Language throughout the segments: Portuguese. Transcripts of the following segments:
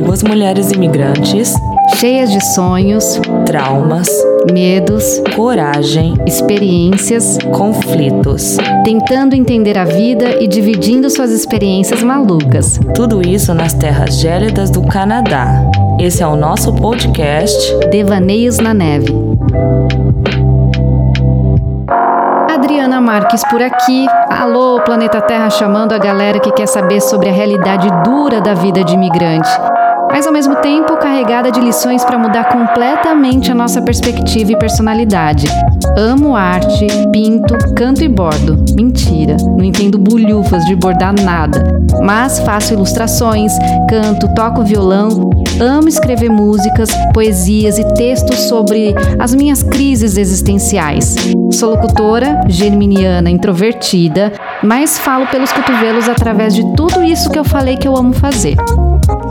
duas mulheres imigrantes, cheias de sonhos, traumas, medos, coragem, experiências, conflitos. tentando entender a vida e dividindo suas experiências malucas. Tudo isso nas terras gélidas do Canadá. Esse é o nosso podcast. Devaneios na Neve. Adriana Marques por aqui. Alô, Planeta Terra chamando a galera que quer saber sobre a realidade dura da vida de imigrante. Mas ao mesmo tempo carregada de lições para mudar completamente a nossa perspectiva e personalidade. Amo arte, pinto, canto e bordo. Mentira, não entendo bulhufas de bordar nada. Mas faço ilustrações, canto, toco violão, amo escrever músicas, poesias e textos sobre as minhas crises existenciais. Sou locutora, geminiana, introvertida, mas falo pelos cotovelos através de tudo isso que eu falei que eu amo fazer.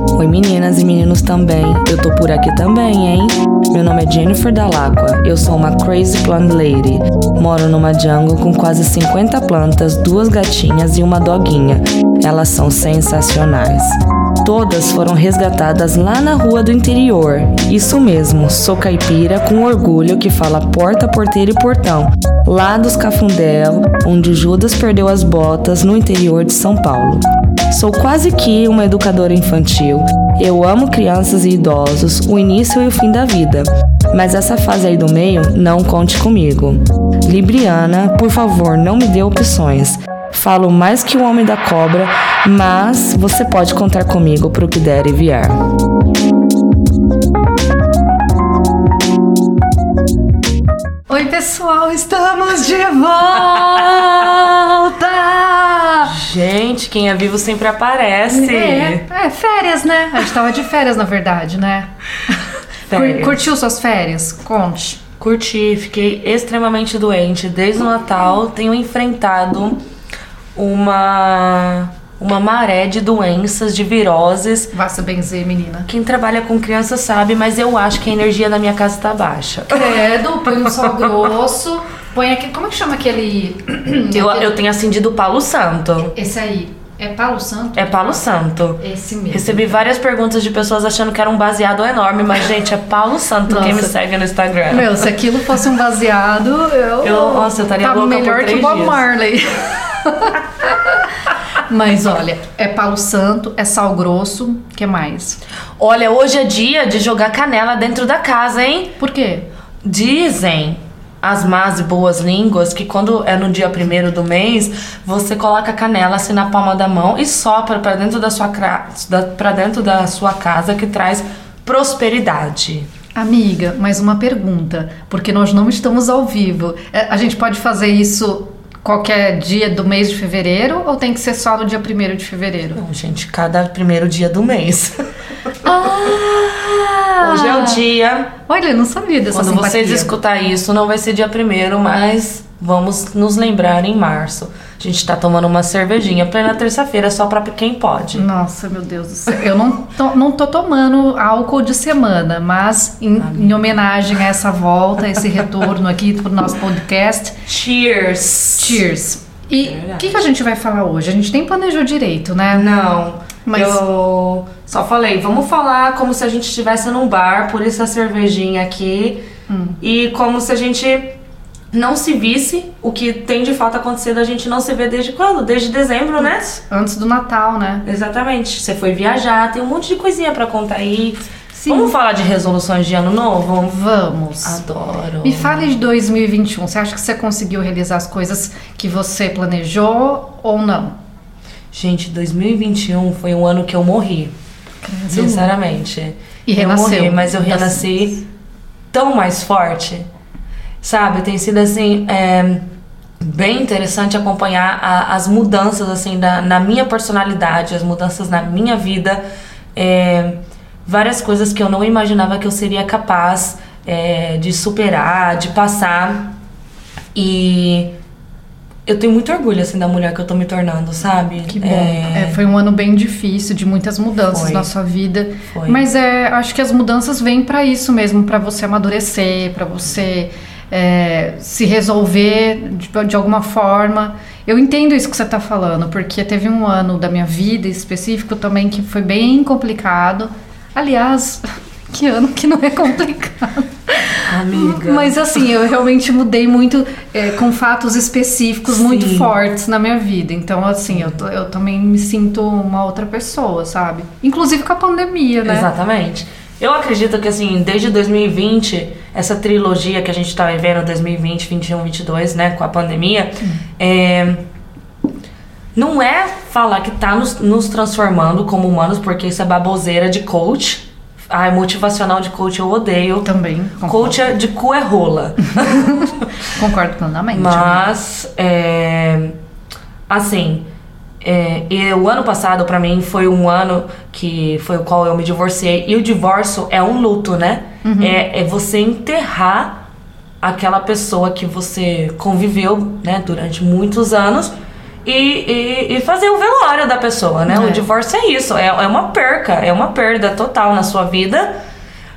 Oi meninas e meninos também. Eu tô por aqui também, hein? Meu nome é Jennifer Dalacqua. Eu sou uma crazy plant lady. Moro numa jungle com quase 50 plantas, duas gatinhas e uma doguinha. Elas são sensacionais. Todas foram resgatadas lá na rua do interior. Isso mesmo, sou caipira com orgulho que fala porta, porteira e portão, lá dos Cafundel, onde Judas perdeu as botas no interior de São Paulo. Sou quase que uma educadora infantil. Eu amo crianças e idosos, o início e o fim da vida. Mas essa fase aí do meio, não conte comigo. Libriana, por favor, não me dê opções. Falo mais que o homem da cobra, mas você pode contar comigo para o que der e vier. Oi, pessoal, estamos de volta! Gente, quem é vivo sempre aparece. É, é, férias, né? A gente tava de férias, na verdade, né? Férias. Cur- Curtiu suas férias? Conte. Curti, fiquei extremamente doente. Desde o Natal tenho enfrentado uma uma maré de doenças, de viroses. Vá se benzer, menina. Quem trabalha com criança sabe, mas eu acho que a energia da minha casa tá baixa. Credo, põe um sal grosso. Põe aqui. Como é que chama aquele. Eu, eu tenho acendido Palo Santo. Esse aí. É Palo Santo? É Palo Santo. Esse mesmo. Recebi várias perguntas de pessoas achando que era um baseado enorme, mas, gente, é Paulo Santo quem me segue no Instagram. Meu, se aquilo fosse um baseado, eu. Eu- nossa, eu estaria tava louca por melhor que três o Bob. Marley. Mas olha, é palo santo, é sal grosso, o que mais? Olha, hoje é dia de jogar canela dentro da casa, hein? Por quê? Dizem as más e boas línguas que quando é no dia primeiro do mês, você coloca a canela assim na palma da mão e sopra pra dentro da sua para dentro da sua casa que traz prosperidade. Amiga, mais uma pergunta, porque nós não estamos ao vivo. É, A gente pode fazer isso qualquer dia do mês de fevereiro ou tem que ser só no dia primeiro de fevereiro? Não, gente, cada primeiro dia do mês. Ah! Hoje é o dia. Olha, eu não sabia dessa Quando simpatia. vocês escutar isso, não vai ser dia primeiro, mas vamos nos lembrar em março. A gente tá tomando uma cervejinha plena terça-feira só pra quem pode. Nossa, meu Deus do céu. Eu não tô, não tô tomando álcool de semana, mas em, em homenagem a essa volta, a esse retorno aqui pro nosso podcast, Cheers! cheers. E o verdade. que, que a gente vai falar hoje? A gente nem planejou direito, né? Não, Mas- eu só falei, vamos falar como se a gente estivesse num bar, por essa cervejinha aqui, e como se a gente não se visse o que tem de fato acontecido, a gente não se vê desde quando? Desde dezembro, né? Antes do Natal, né? Exatamente. Você foi viajar, tem um monte de coisinha pra contar aí. Sim. Vamos falar de resoluções de ano novo? Vamos. Adoro. Me fale de 2021. Você acha que você conseguiu realizar as coisas que você planejou ou não? Gente, 2021 foi um ano que eu morri. Sinceramente. E eu renasceu. morri, mas eu renasci tão mais forte. Sabe? Tem sido assim. é, bem interessante acompanhar a- as mudanças assim da, na minha personalidade, as mudanças na minha vida. é, várias coisas que eu não imaginava que eu seria capaz é, de superar, de passar. E eu tenho muito orgulho assim da mulher que eu tô me tornando, sabe? Que bom. É, É, foi um ano bem difícil, de muitas mudanças Foi. na sua vida. Foi. Mas é, acho que as mudanças vêm para isso mesmo, para você amadurecer, para você é, se resolver de, de alguma forma. Eu entendo isso que você está falando, porque teve um ano da minha vida específico também que foi bem complicado. Aliás, que ano que não é complicado. Amiga. Mas assim, eu realmente mudei muito é, com fatos específicos Sim. muito fortes na minha vida. Então, assim, eu, eu também me sinto uma outra pessoa, sabe? Inclusive com a pandemia, né? Exatamente. Eu acredito que, assim, desde 2020, essa trilogia que a gente tá vivendo, 2020, 21, 22, né, com a pandemia, é, não é falar que tá nos, nos transformando como humanos, porque isso é baboseira de coach. Ai, motivacional de coach eu odeio. Também. Concordo, Coach é- de cu é rola. concordo plenamente. Mas, é, assim, é, e o ano passado pra mim foi um ano que foi o qual eu me divorciei. E o divórcio é um luto, né? É, é você enterrar aquela pessoa que você conviveu, né, durante muitos anos. E, e, e fazer o velório da pessoa, né? É. O divórcio é isso, é, é uma perca, é uma perda total na sua vida.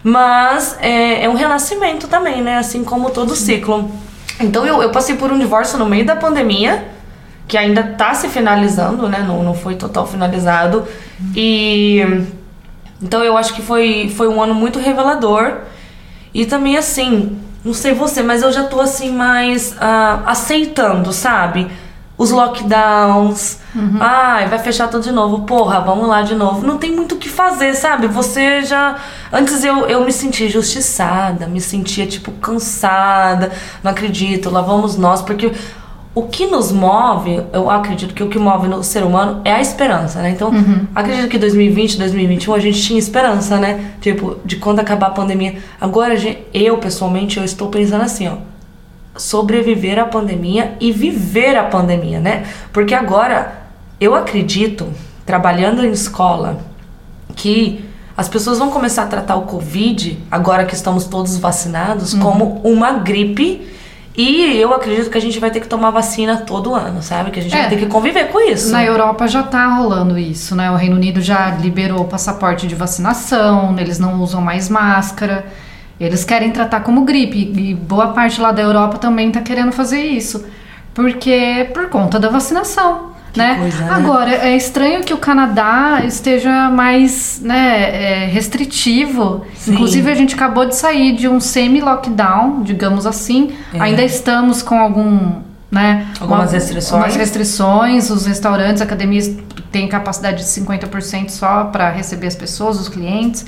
Mas é, é um renascimento também, né? Assim como todo ciclo. Então eu, eu passei por um divórcio no meio da pandemia, que ainda tá se finalizando, né? Não, não foi total finalizado. E. Então eu acho que foi, foi um ano muito revelador. E também assim, não sei você, mas eu já tô assim mais ah, aceitando, sabe? Os lockdowns. Ai, vai fechar tudo de novo. Porra, vamos lá de novo. Não tem muito o que fazer, sabe? Você já. Antes eu, eu me sentia injustiçada, me sentia, tipo, cansada. Não acredito, lá vamos nós. Porque o que nos move, eu acredito que o que move no ser humano é a esperança, né? Então, acredito que 2020, 2021 a gente tinha esperança, né? Tipo, de quando acabar a pandemia. Agora, eu pessoalmente, eu estou pensando assim, ó. Sobreviver à pandemia e viver a pandemia, né? Porque agora, eu acredito, trabalhando em escola, que as pessoas vão começar a tratar o Covid, agora que estamos todos vacinados, como uma gripe. E eu acredito que a gente vai ter que tomar vacina todo ano, sabe? Que a gente É. vai ter que conviver com isso. Na Europa já tá rolando isso, né? O Reino Unido já liberou o passaporte de vacinação, eles não usam mais máscara. Eles querem tratar como gripe e boa parte lá da Europa também tá querendo fazer isso, porque por conta da vacinação, né? coisa, né? Agora é estranho que o Canadá esteja mais, né, é, restritivo. Sim. Inclusive a gente acabou de sair de um semi-lockdown, digamos assim. É. Ainda estamos com algum, né, Algumas uma- restrições. umas restrições, os restaurantes, academias têm capacidade de 50% só para receber as pessoas, os clientes.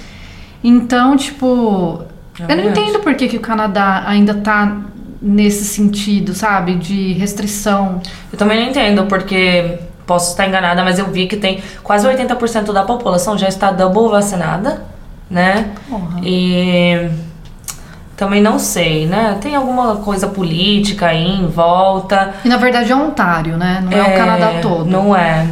Então, tipo, É eu não entendo por que, que o Canadá ainda tá nesse sentido, sabe? De restrição. Eu também não entendo, porque posso estar enganada, mas eu vi que tem quase 80% da população já está double vacinada, né? Porra. E também não sei, né? Tem alguma coisa política aí em volta. E na verdade é Ontário, né? Não é, o Canadá todo. Não é.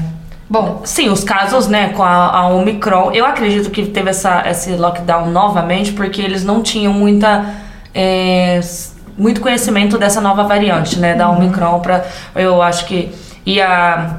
Bom, Sim, os casos, né, com a, a Omicron, eu acredito que teve essa, esse lockdown novamente porque eles não tinham muita. é, muito conhecimento dessa nova variante, né, Uhum. da Omicron, pra, eu acho que ia.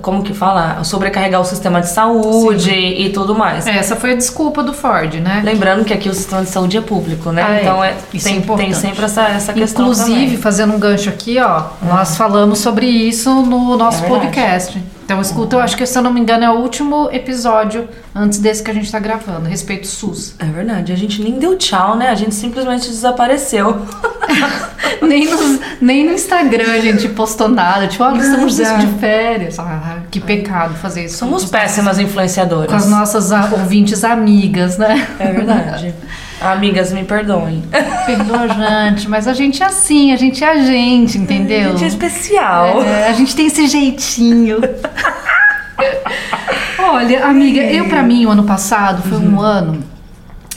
Como que fala? Sobrecarregar o sistema de saúde e tudo mais. essa foi a desculpa do Ford, né? Lembrando que aqui o sistema de saúde é público, né? Ah, é. Então é, Isso é tem, tem sempre essa, essa questão. Inclusive, também. fazendo um gancho aqui, ó, nós falamos sobre isso no nosso É podcast. Então escuta, eu acho que se eu não me engano é o último episódio antes desse que a gente tá gravando, respeito SUS. É verdade, a gente nem deu tchau, né? A gente simplesmente desapareceu. nem, nos- nem no Instagram a gente postou nada, tipo, olha, estamos Nada. de férias. Ah, que pecado fazer isso. Somos péssimas influenciadoras. Com as nossas ah, ouvintes amigas, né? É verdade. Amigas, me perdoem. Perdoa, gente, mas a gente é assim, a gente é a gente, entendeu? A gente é especial. É, a gente tem esse jeitinho. Olha, amiga, eu pra mim o ano passado foi um ano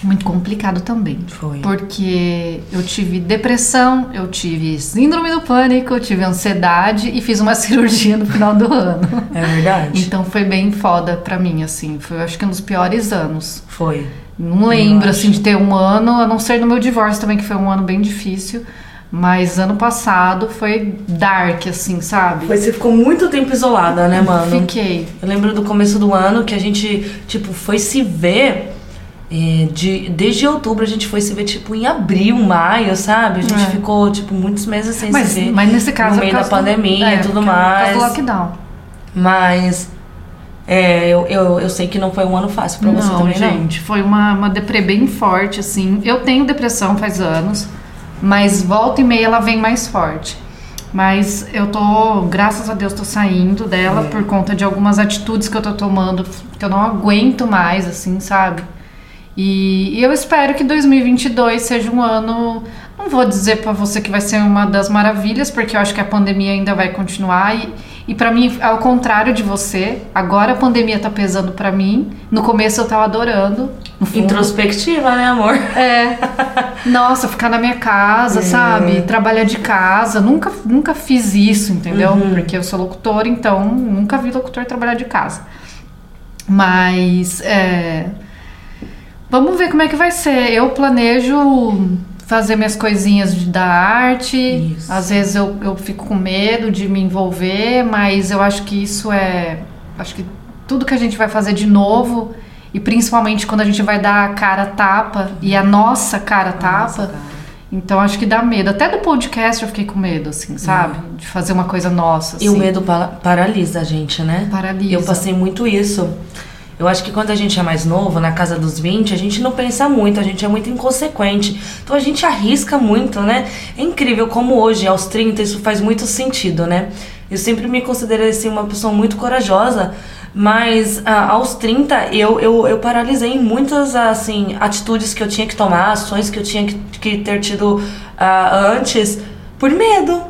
muito complicado também. Foi. Porque eu tive depressão, eu tive síndrome do pânico, eu tive ansiedade e fiz uma cirurgia no final do ano. É verdade. Então foi bem foda pra mim, assim. Foi, acho que um dos piores anos. Foi. Não lembro, assim, de ter um ano, a não ser no meu divórcio também, que foi um ano bem difícil. Mas ano passado foi dark, assim, sabe? Você ficou muito tempo isolada, né, mano? Fiquei. Eu lembro do começo do ano que a gente, tipo, foi se ver. é, de, desde outubro a gente foi se ver, tipo, em abril, maio, sabe? A gente É. ficou, tipo, muitos meses sem Mas, se ver. mas nesse caso no é meio da pandemia é, e tudo por causa mais. do lockdown. Mas É, eu, eu, eu sei que não foi um ano fácil pra você também, não. gente, foi uma, uma deprê bem forte, assim. Eu tenho depressão faz anos, mas volta e meia ela vem mais forte. Mas eu tô, graças a Deus, tô saindo dela É. por conta de algumas atitudes que eu tô tomando, que eu não aguento mais, assim, sabe? E, e eu espero que 2022 seja um ano. Não vou dizer pra você que vai ser uma das maravilhas, porque eu acho que a pandemia ainda vai continuar. E, e para mim, ao contrário de você, agora a pandemia tá pesando pra mim. No começo eu tava adorando. Introspectiva, né, amor? é. Nossa, ficar na minha casa, sabe? Trabalhar de casa. Nunca, nunca fiz isso, entendeu? Porque eu sou locutora, então nunca vi locutor trabalhar de casa. Mas é, vamos ver como é que vai ser. Eu planejo fazer minhas coisinhas da arte. Isso. Às vezes eu, eu fico com medo de me envolver, mas eu acho que isso é. Acho que tudo que a gente vai fazer de novo, e principalmente quando a gente vai dar a cara tapa, e a nossa cara tapa. Então acho que dá medo. Até do podcast eu fiquei com medo, assim, sabe? De fazer uma coisa nossa. E o assim. medo pa- paralisa a gente, né? Paralisa. Eu passei muito isso. Eu acho que quando a gente é mais novo, na casa dos 20, a gente não pensa muito, a gente é muito inconsequente. Então a gente arrisca muito, né? É incrível como hoje, aos 30, isso faz muito sentido, né? Eu sempre me considerei assim, uma pessoa muito corajosa, mas ah, aos 30 eu, eu, eu paralisei muitas assim, atitudes que eu tinha que tomar, ações que eu tinha que, que ter tido ah, antes, por medo.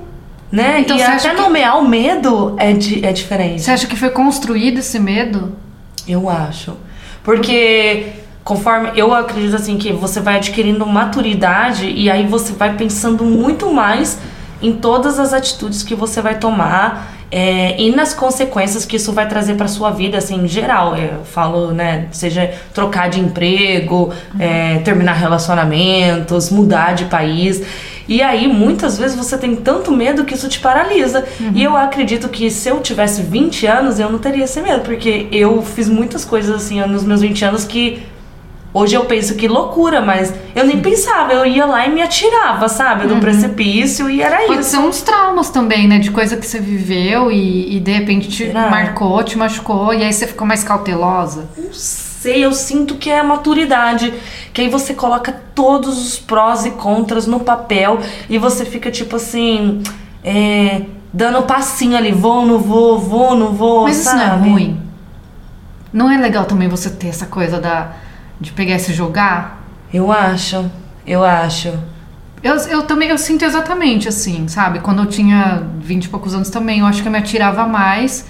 Né? Então e até que- nomear o medo é, é diferente. Você acha que foi construído esse medo? Eu acho. Porque conforme eu acredito assim que você vai adquirindo maturidade e aí você vai pensando muito mais em todas as atitudes que você vai tomar é, e nas consequências que isso vai trazer para sua vida assim em geral. Eu falo né seja trocar de emprego é, terminar relacionamentos mudar de país e aí muitas vezes você tem tanto medo que isso te paralisa e eu acredito que se eu tivesse 20 anos eu não teria esse medo porque eu fiz muitas coisas assim nos meus 20 anos que Hoje eu penso que loucura, mas eu nem pensava, eu ia lá e me atirava, sabe? Do precipício e era Pode isso. ser uns traumas também, né? De coisa que você viveu e, e de repente te Será? marcou, te machucou, e aí você ficou mais cautelosa. Não sei, eu sinto que é a maturidade. Que aí você coloca todos os prós e contras no papel e você fica tipo assim. é, dando passinho ali, vou, não vou, vou, não vou. Mas isso sabe? não é ruim. Não é legal também você ter essa coisa da, de pegar e se jogar? Eu acho, eu acho. Eu, eu também, eu sinto exatamente assim, sabe? Quando eu tinha 20 e poucos anos também, eu acho que eu me atirava mais.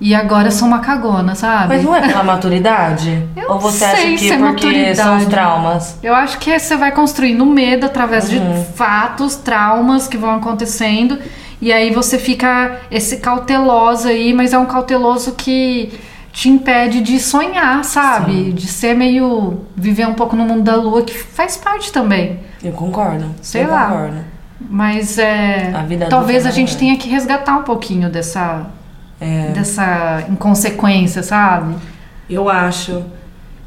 E agora eu sou uma cagona, sabe? Mas não é pela maturidade? Eu Ou você acha que é porque são os maturidade. traumas? Eu acho que você vai construindo medo através Uhum. de fatos, traumas que vão acontecendo. E aí você fica esse cauteloso aí, mas é um cauteloso que te impede de sonhar, sabe? De ser meio. viver um pouco no mundo da lua, que faz parte também. Eu concordo. Sei eu lá. concordo. Mas é. A vida talvez a gente né? tenha que resgatar um pouquinho dessa. É. dessa inconsequência, sabe? Eu acho.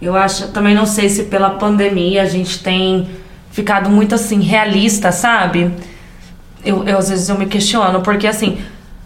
Eu acho. Também não sei se pela pandemia a gente tem ficado muito assim, realista, sabe? Eu, eu, às vezes eu me questiono, porque assim.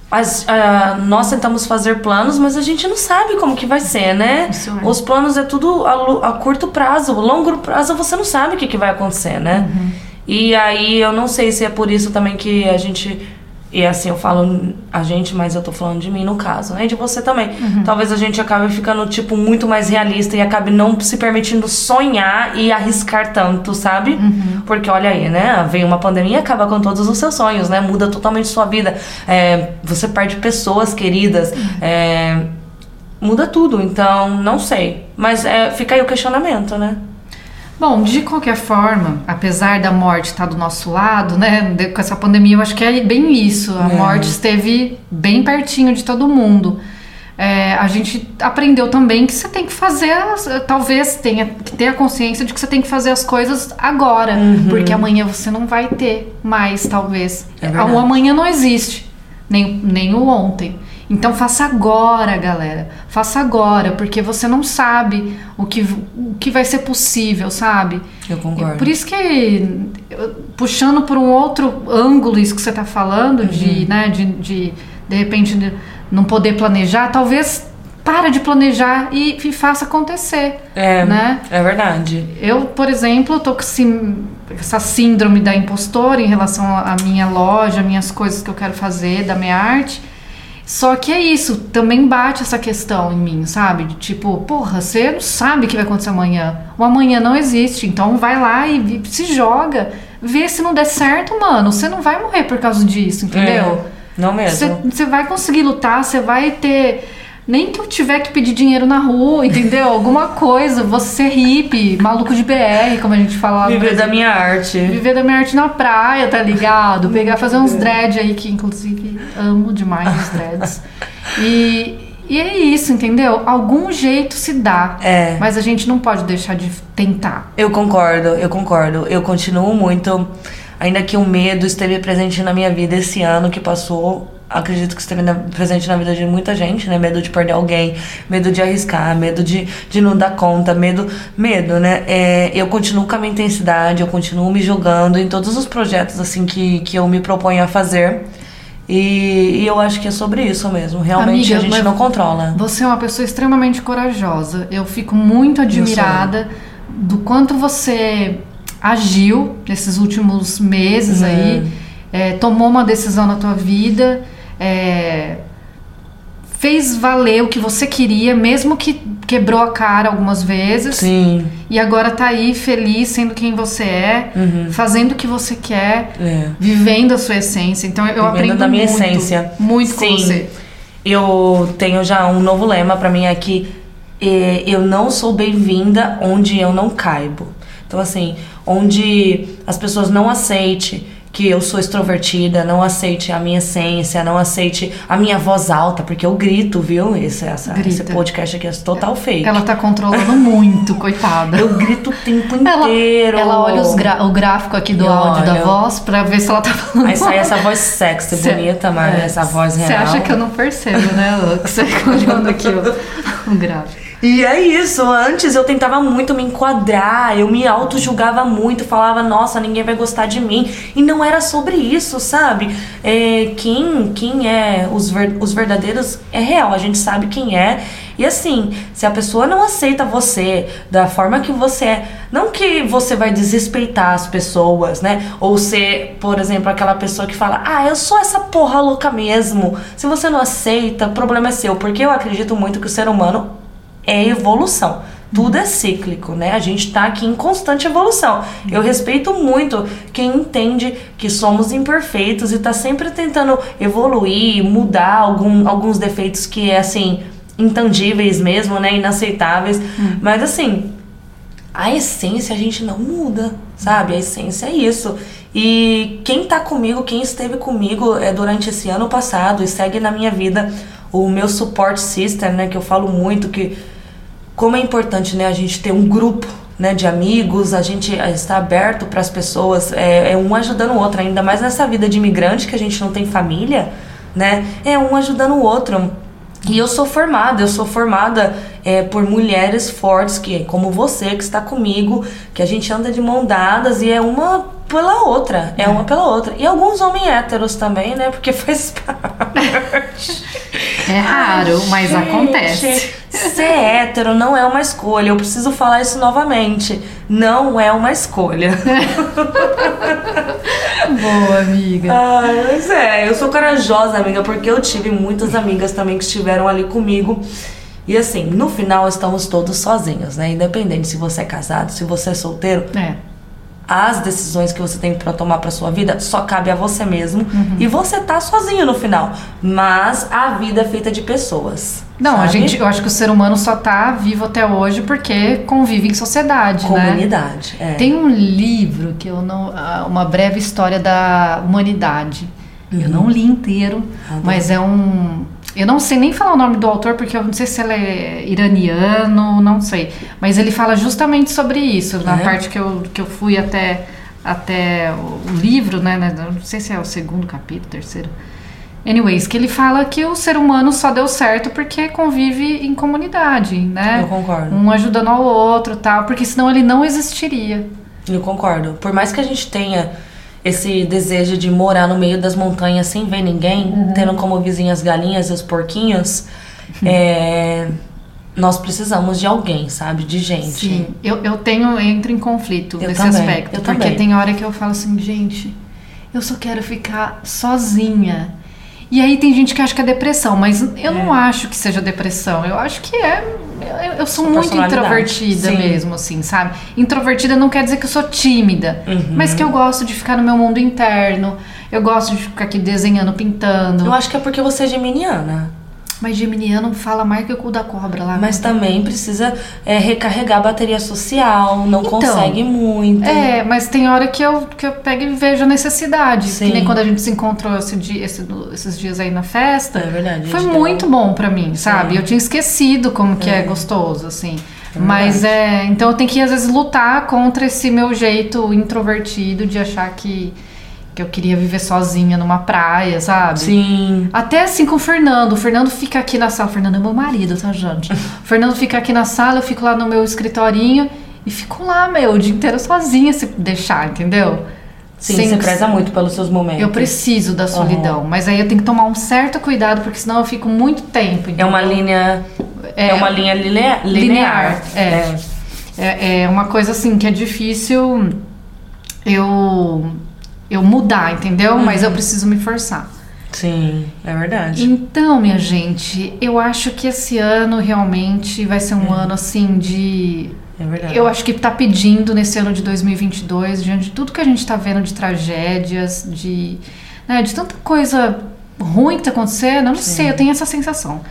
as- ah, nós tentamos fazer planos, mas a gente não sabe como que vai ser, né? É. Os planos é tudo a, a curto prazo. Longo prazo você não sabe o que, que vai acontecer, né? Uhum. E aí eu não sei se é por isso também que a gente. E assim, eu falo a gente, mas eu tô falando de mim no caso, né? E de você também. Uhum. Talvez a gente acabe ficando, tipo, muito mais realista e acabe não se permitindo sonhar e arriscar tanto, sabe? Uhum. Porque olha aí, né? Vem uma pandemia e acaba com todos os seus sonhos, né? Muda totalmente sua vida. É, você perde pessoas queridas. Uhum. é, muda tudo. Então, não sei. Mas é, fica aí o questionamento, né? Bom, de qualquer forma, apesar da morte estar do nosso lado, né? Com essa pandemia, eu acho que é bem isso. A É. morte esteve bem pertinho de todo mundo. É, a gente aprendeu também que você tem que fazer, as- talvez tenha que ter a consciência de que você tem que fazer as coisas agora, porque amanhã você não vai ter mais, talvez. É o amanhã não existe, nem, nem o ontem. Então faça agora, galera. Faça agora, porque você não sabe o que, o que vai ser possível, sabe? Eu concordo. Por isso que, puxando por um outro ângulo isso que você está falando, de, Uhum. né, de, de, de repente, de não poder planejar, talvez para de planejar e, e faça acontecer. É, né? é verdade. Eu, por exemplo, tô com essa síndrome da impostora em relação à minha loja, minhas coisas que eu quero fazer, da minha arte. Só que é isso, também bate essa questão em mim, sabe? De tipo, porra, você não sabe o que vai acontecer amanhã. O amanhã não existe, então vai lá e se joga. Vê se não der certo, mano. Você não vai morrer por causa disso, entendeu? É, não mesmo. Você vai conseguir lutar, você vai ter nem que eu tiver que pedir dinheiro na rua, entendeu? Alguma coisa, você ser hippie, maluco de BR, como a gente fala. Viver da minha arte. Viver da minha arte na praia, tá ligado? Pegar, fazer uns dread aí, que inclusive amo demais os dreads. E, e é isso, entendeu? Algum jeito se dá. É. Mas a gente não pode deixar de tentar. Eu concordo, eu concordo. Eu continuo muito. Ainda que o medo esteve presente na minha vida esse ano que passou, acredito que esteve na, presente na vida de muita gente, né? Medo de perder alguém, medo de arriscar, medo de, de não dar conta, medo, medo, né? É, eu continuo com a minha intensidade, eu continuo me jogando em todos os projetos, assim, que, que eu me proponho a fazer. E, e eu acho que é sobre isso mesmo. Realmente Amiga, a gente não controla. Você é uma pessoa extremamente corajosa. Eu fico muito admirada do quanto você agiu nesses últimos meses Uhum. aí, é, tomou uma decisão na tua vida, é, fez valer o que você queria, mesmo que quebrou a cara algumas vezes. Sim. E agora tá aí feliz sendo quem você é, fazendo o que você quer, Uhum. É. vivendo a sua essência. Então eu Vivendo aprendo da minha muito, essência. muito com Sim. você. Eu tenho já um novo lema pra mim é que eh, eu não sou bem-vinda onde eu não caibo. Então, assim, onde as pessoas não aceitem que eu sou extrovertida, não aceite a minha essência, não aceite a minha voz alta, porque eu grito, viu? Esse, essa, Grita. esse podcast aqui é total fake. Ela tá controlando muito, coitada. Eu grito o tempo inteiro. ela olha o gráfico aqui do Eu áudio da olho. voz pra ver se ela tá falando. Aí sai essa voz sexy, Cê- bonita, mas é, essa voz real. Você acha que eu não percebo, né, Lu? Que você fica olhando aqui ó, o gráfico. E é isso, antes eu tentava muito me enquadrar, eu me auto-julgava muito, falava, nossa, ninguém vai gostar de mim. E não era sobre isso, sabe? É, quem, quem é os, ver- os verdadeiros é real, a gente sabe quem é. E assim, se a pessoa não aceita você da forma que você é, não que você vai desrespeitar as pessoas, né? Ou ser, por exemplo, aquela pessoa que fala, ah, eu sou essa porra louca mesmo. Se você não aceita, o problema é seu. Porque eu acredito muito que o ser humano é evolução. Tudo é cíclico, né? A gente tá aqui em constante evolução. Eu respeito muito quem entende que somos imperfeitos e tá sempre tentando evoluir, mudar algum, alguns defeitos que é assim intangíveis mesmo, né? Inaceitáveis. Mas assim, a essência a gente não muda, sabe? A essência é isso. E quem tá comigo, quem esteve comigo é, durante esse ano passado e segue na minha vida o meu support system, né? Que eu falo muito que como é importante, né? A gente ter um grupo, né? De amigos, a gente eh, está aberto para as pessoas, é, é um ajudando o outro, ainda mais nessa vida de imigrante que a gente não tem família, né? É um ajudando o outro. E eu sou formada, eu sou formada é, por mulheres fortes, que como você que está comigo, que a gente anda de mão dadas e é uma pela outra, é, uma pela outra. E alguns homens héteros também, né? Porque faz parte. É raro, mas Gente, acontece. Ser hétero não é uma escolha. Eu preciso falar isso novamente. Não é uma escolha. Boa, amiga. Ah, mas é, eu sou corajosa, amiga, porque eu tive muitas amigas também que estiveram ali comigo. E assim, no final estamos todos sozinhos, né? Independente se você é casado, se você é solteiro, É. as decisões que você tem pra tomar pra sua vida só cabe a você mesmo. Uhum. E você tá sozinho no final. Mas a vida é feita de pessoas. Não, a sabe? gente, eu acho que o ser humano só tá vivo até hoje porque convive em sociedade, né? Comunidade. É. Tem um livro que eu não. ah, Uma breve história da humanidade. Eu não li inteiro, Adoro. mas é um. Eu não sei nem falar o nome do autor, porque eu não sei se ele é iraniano, não sei. Mas ele fala justamente sobre isso, na É? parte que eu, que eu fui até, até o livro, né, né? Não sei se é o segundo capítulo, terceiro. Anyways, que ele fala que o ser humano só deu certo porque convive em comunidade, né? Eu concordo. Um ajudando ao outro tal, porque senão ele não existiria. Eu concordo. Por mais que a gente tenha esse desejo de morar no meio das montanhas sem ver ninguém, Uhum. tendo como vizinhas as galinhas e os porquinhos, é, nós precisamos de alguém, sabe? De gente. Sim, eu, eu tenho, eu entro em conflito Eu nesse também, aspecto. eu porque também. tem hora que eu falo assim, gente, eu só quero ficar sozinha. E aí tem gente que acha que é depressão, mas eu não acho que seja depressão. Eu acho que é. Eu, eu sou muito introvertida Sim. mesmo, assim, sabe? Introvertida não quer dizer que eu sou tímida, Uhum. mas que eu gosto de ficar no meu mundo interno. Eu gosto de ficar aqui desenhando, pintando. Eu acho que é porque você é geminiana. Mas Geminiano fala mais que o cu da cobra lá. Mas também precisa é, recarregar a bateria social, não Então, consegue muito. É, mas tem hora que eu, que eu pego e vejo a necessidade. Sim. Que nem quando a gente se encontrou esse dia, esse- esses dias aí na festa. É verdade, Foi deu muito bom pra mim, sabe? Sim. Eu tinha esquecido como que é, É. gostoso, assim. É mas é. Então eu tenho que, às vezes, lutar contra esse meu jeito introvertido de achar que, que eu queria viver sozinha numa praia, sabe? Sim. Até assim com o Fernando. O Fernando fica aqui na sala. O Fernando é meu marido, tá, gente? O Fernando fica aqui na sala, eu fico lá no meu escritorinho e fico lá, meu, o dia inteiro sozinha, se deixar, entendeu? Sim, Sem- você preza muito pelos seus momentos. Eu preciso da solidão, mas aí eu tenho que tomar um certo cuidado, porque senão eu fico muito tempo. É uma entendeu? linha. É, uma linha linea- linear. linear. É. É, é uma coisa assim que é difícil eu, eu mudar, entendeu? Mas Uhum. eu preciso me forçar. Sim, é verdade. Então, minha gente, eu acho que esse ano realmente vai ser um ano assim de. É verdade. Eu acho que tá pedindo nesse ano de 2022, diante de tudo que a gente tá vendo de tragédias, de, né, de tanta coisa ruim que tá acontecendo, eu não sei, eu tenho essa sensação.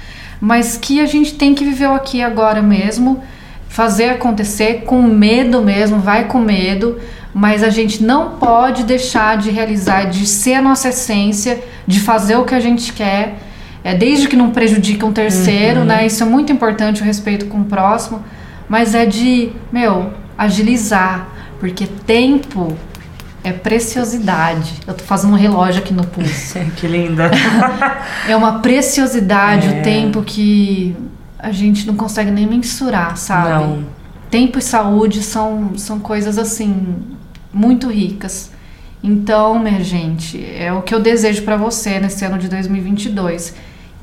Mas que a gente tem que viver o aqui agora mesmo, fazer acontecer com medo mesmo, vai com medo, mas a gente não pode deixar de realizar, de ser a nossa essência, de fazer o que a gente quer, é, desde que não prejudique um terceiro, né? Isso é muito importante, o respeito com o próximo, mas é de, meu, agilizar, porque tempo é preciosidade. Eu tô fazendo um relógio aqui no pulso. que linda. É uma preciosidade É. o tempo que a gente não consegue nem mensurar, sabe? Não. Tempo e saúde são, são coisas assim muito ricas. Então, minha gente, é o que eu desejo pra você nesse ano de 2022,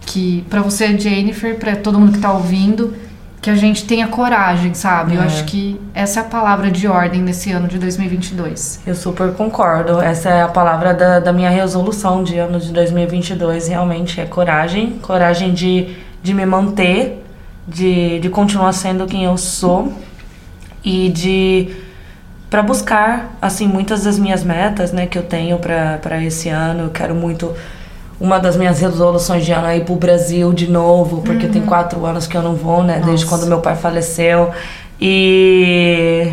que pra você, Jennifer, pra todo mundo que tá ouvindo, que a gente tenha coragem, sabe? Eu É. acho que essa é a palavra de ordem nesse ano de 2022. Eu super concordo. Essa é a palavra da, da minha resolução de ano de 2022. Realmente é coragem. Coragem de, de me manter, de, de continuar sendo quem eu sou e de para buscar assim muitas das minhas metas, né, que eu tenho para esse ano. Eu quero muito uma das minhas resoluções de ano é ir pro Brasil de novo, porque tem quatro anos que eu não vou, né, desde Nossa. quando meu pai faleceu. E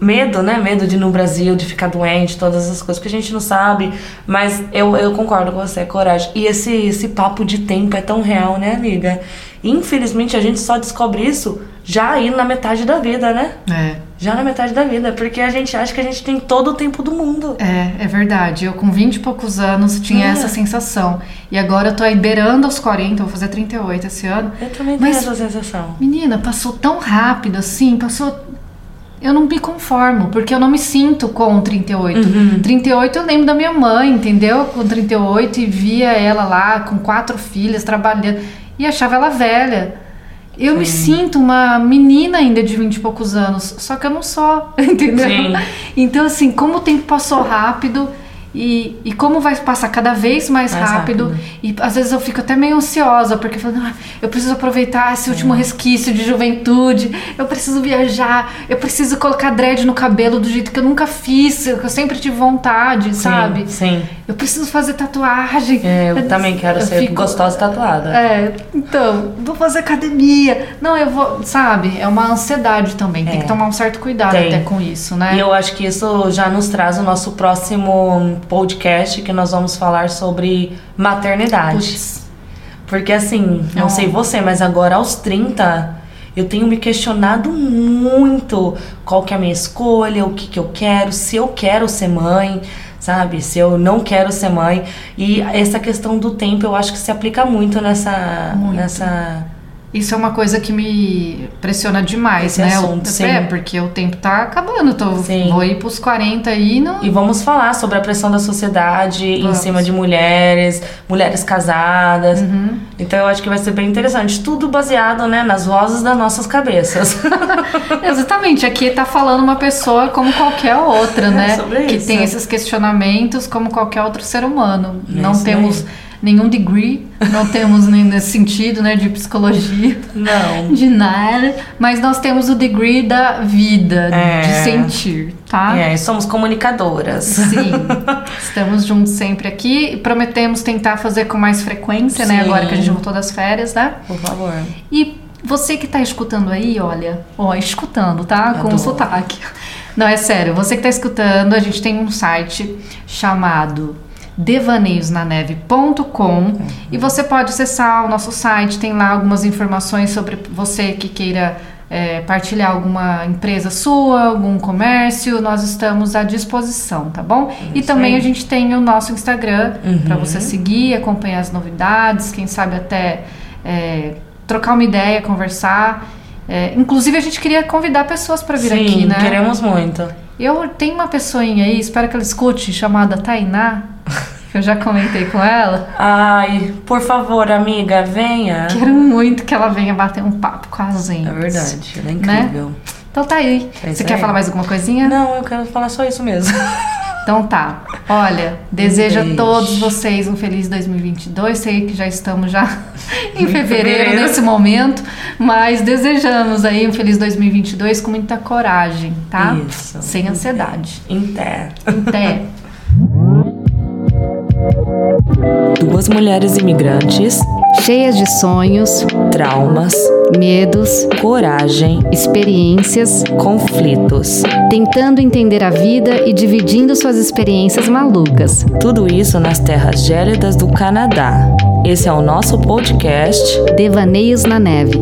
medo, né? Medo de ir no Brasil, de ficar doente, todas essas coisas que a gente não sabe. Mas eu, eu concordo com você, é coragem. E esse, esse papo de tempo é tão real, né, amiga? Infelizmente a gente só descobre isso já aí na metade da vida, né? É. Já na metade da vida, porque a gente acha que a gente tem todo o tempo do mundo. É, é verdade. Eu com 20 e poucos anos tinha É. essa sensação. E agora eu tô aí beirando aos 40, vou fazer 38 esse ano. Eu também Mas- tenho essa sensação. Menina, passou tão rápido assim, passou. Eu não me conformo, porque eu não me sinto com 38. Uhum. 38 eu lembro da minha mãe, entendeu? Com 38 e via ela lá com quatro filhas trabalhando e achava ela velha. Eu me sinto uma menina ainda de 20 e poucos anos, só que eu não sou, entendeu? Sim. Então, assim, como o tempo passou rápido e, e como vai passar cada vez mais, Mais rápido, rápido. e às vezes eu fico até meio ansiosa, porque eu falo, "Ah, eu preciso aproveitar esse último É. resquício de juventude, eu preciso viajar, eu preciso colocar dread no cabelo do jeito que eu nunca fiz, que eu sempre tive vontade, sabe? Sim. Eu preciso fazer tatuagem. É, eu também quero eu ser fico- gostosa e tatuada. É, então, vou fazer academia. Não, eu vou, sabe? É uma ansiedade também. Tem É. que tomar um certo cuidado Tem. até com isso, né? E eu acho que isso já nos traz o nosso próximo podcast, que nós vamos falar sobre maternidade. Putz, Porque assim, não Não. sei você, mas agora aos 30, eu tenho me questionado muito qual que é a minha escolha, o que que eu quero, se eu quero ser mãe, sabe? Se eu não quero ser mãe. E essa questão do tempo, eu acho que se aplica muito nessa Muito. nessa Isso é uma coisa que me pressiona demais, Esse né? assunto, O-. É, porque o tempo tá acabando. Tô, Sim. vou ir pros 40 aí não. E vamos falar sobre a pressão da sociedade Vamos. em cima de mulheres, mulheres casadas. Uhum. Então eu acho que vai ser bem interessante. Tudo baseado, né, nas vozes das nossas cabeças. Exatamente, aqui tá falando uma pessoa como qualquer outra, né? É sobre que isso. tem esses questionamentos como qualquer outro ser humano. É não temos. Nenhum degree, não temos nem nesse sentido, né, de psicologia. Não. De nada, mas nós temos o degree da vida, É. de sentir, tá? É, somos comunicadoras. Sim, estamos juntos sempre aqui e prometemos tentar fazer com mais frequência, né? Sim. Agora que a gente voltou das férias, né? Por favor. E você que tá escutando aí, olha, ó, escutando, tá? Com Adoro. sotaque. Não, é sério, você que tá escutando, a gente tem um site chamado devaneiosnaneve.com e você pode acessar o nosso site, tem lá algumas informações sobre você que queira é, partilhar alguma empresa sua, algum comércio, nós estamos à disposição, tá bom? e também aí. a gente tem o nosso Instagram Uhum. para você seguir, acompanhar as novidades, quem sabe até é, trocar uma ideia, conversar. É, inclusive a gente queria convidar pessoas para vir Sim, aqui, né? queremos muito. Eu tenho uma pessoinha aí, espero que ela escute, chamada Tainá, que eu já comentei com ela. Ai, por favor, amiga, venha. Quero muito que ela venha bater um papo com a gente. É verdade, ela é Né? incrível. Então tá aí. É Você quer aí. falar mais alguma coisinha? Não, eu quero falar só isso mesmo. Então tá. Olha, desejo a todos vocês um feliz 2022. Sei que já estamos já em fevereiro fevereiro. nesse momento, mas desejamos aí um feliz 2022 com muita coragem, tá? Isso. Sem ansiedade. Em pé. Até. Duas mulheres imigrantes, Cheias de sonhos, traumas, medos, coragem, experiências, conflitos. tentando entender a vida e dividindo suas experiências malucas. Tudo isso nas terras gélidas do Canadá. Esse é o nosso podcast Devaneios na Neve.